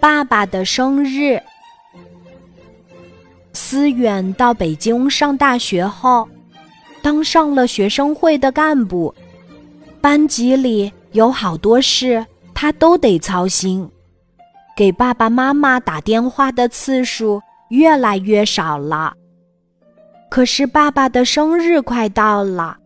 爸爸的生日。思远到北京上大学后，当上了学生会的干部，班级里有好多事他都得操心，给爸爸妈妈打电话的次数越来越少了。可是爸爸的生日快到了。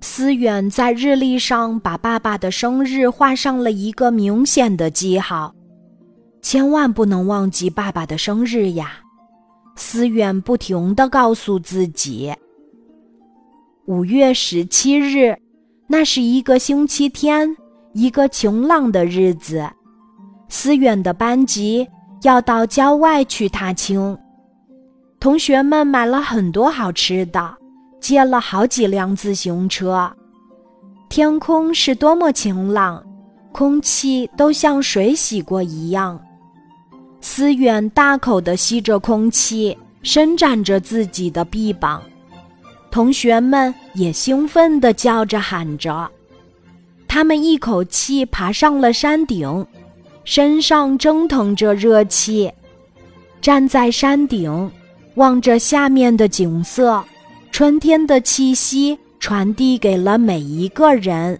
思远在日历上把爸爸的生日画上了一个明显的记号，千万不能忘记爸爸的生日呀！思远不停地告诉自己。五月十七日，那是一个星期天，一个晴朗的日子。思远的班级要到郊外去踏青，同学们买了很多好吃的。借了好几辆自行车，天空是多么晴朗，空气都像水洗过一样。思远大口地吸着空气，伸展着自己的臂膀，同学们也兴奋地叫着喊着。他们一口气爬上了山顶，身上蒸腾着热气，站在山顶，望着下面的景色。春天的气息传递给了每一个人。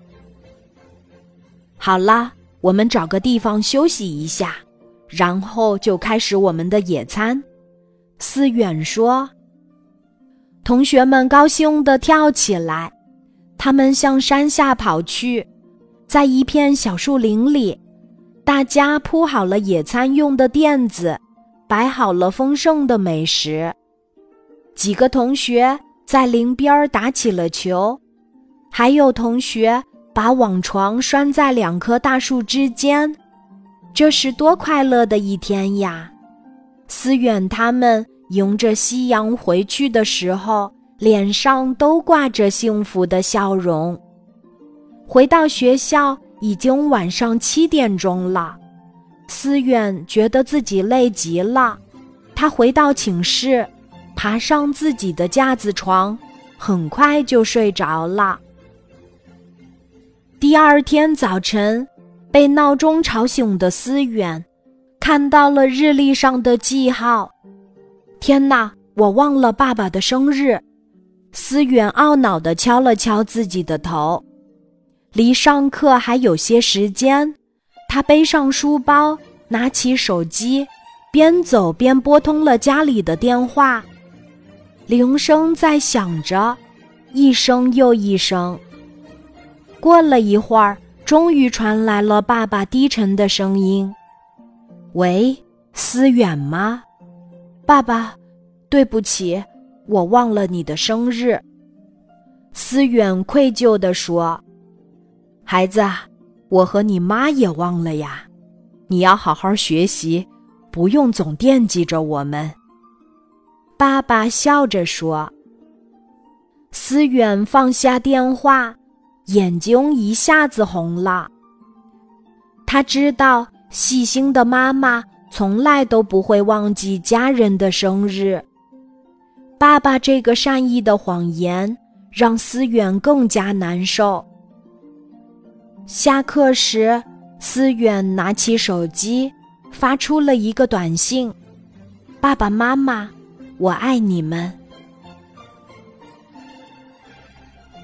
好了，我们找个地方休息一下，然后就开始我们的野餐。思远说：“同学们高兴地跳起来，他们向山下跑去，在一片小树林里，大家铺好了野餐用的垫子，摆好了丰盛的美食。几个同学。”在林边打起了球，还有同学把网床拴在两棵大树之间，这是多快乐的一天呀！思远他们迎着夕阳回去的时候，脸上都挂着幸福的笑容。回到学校已经晚上七点钟了，思远觉得自己累极了，他回到寝室。爬上自己的架子床，很快就睡着了。第二天早晨，被闹钟吵醒的思远，看到了日历上的记号。天哪，我忘了爸爸的生日！思远懊恼地敲了敲自己的头。离上课还有些时间，他背上书包，拿起手机，边走边拨通了家里的电话。铃声在响着，一声又一声。过了一会儿，终于传来了爸爸低沉的声音：“喂，思远吗？爸爸，对不起，我忘了你的生日。”思远愧疚地说：“孩子，我和你妈也忘了呀。你要好好学习，不用总惦记着我们。”爸爸笑着说：“思远放下电话，眼睛一下子红了。他知道，细心的妈妈从来都不会忘记家人的生日。爸爸这个善意的谎言，让思远更加难受。下课时，思远拿起手机，发出了一个短信：‘爸爸妈妈。’”我爱你们。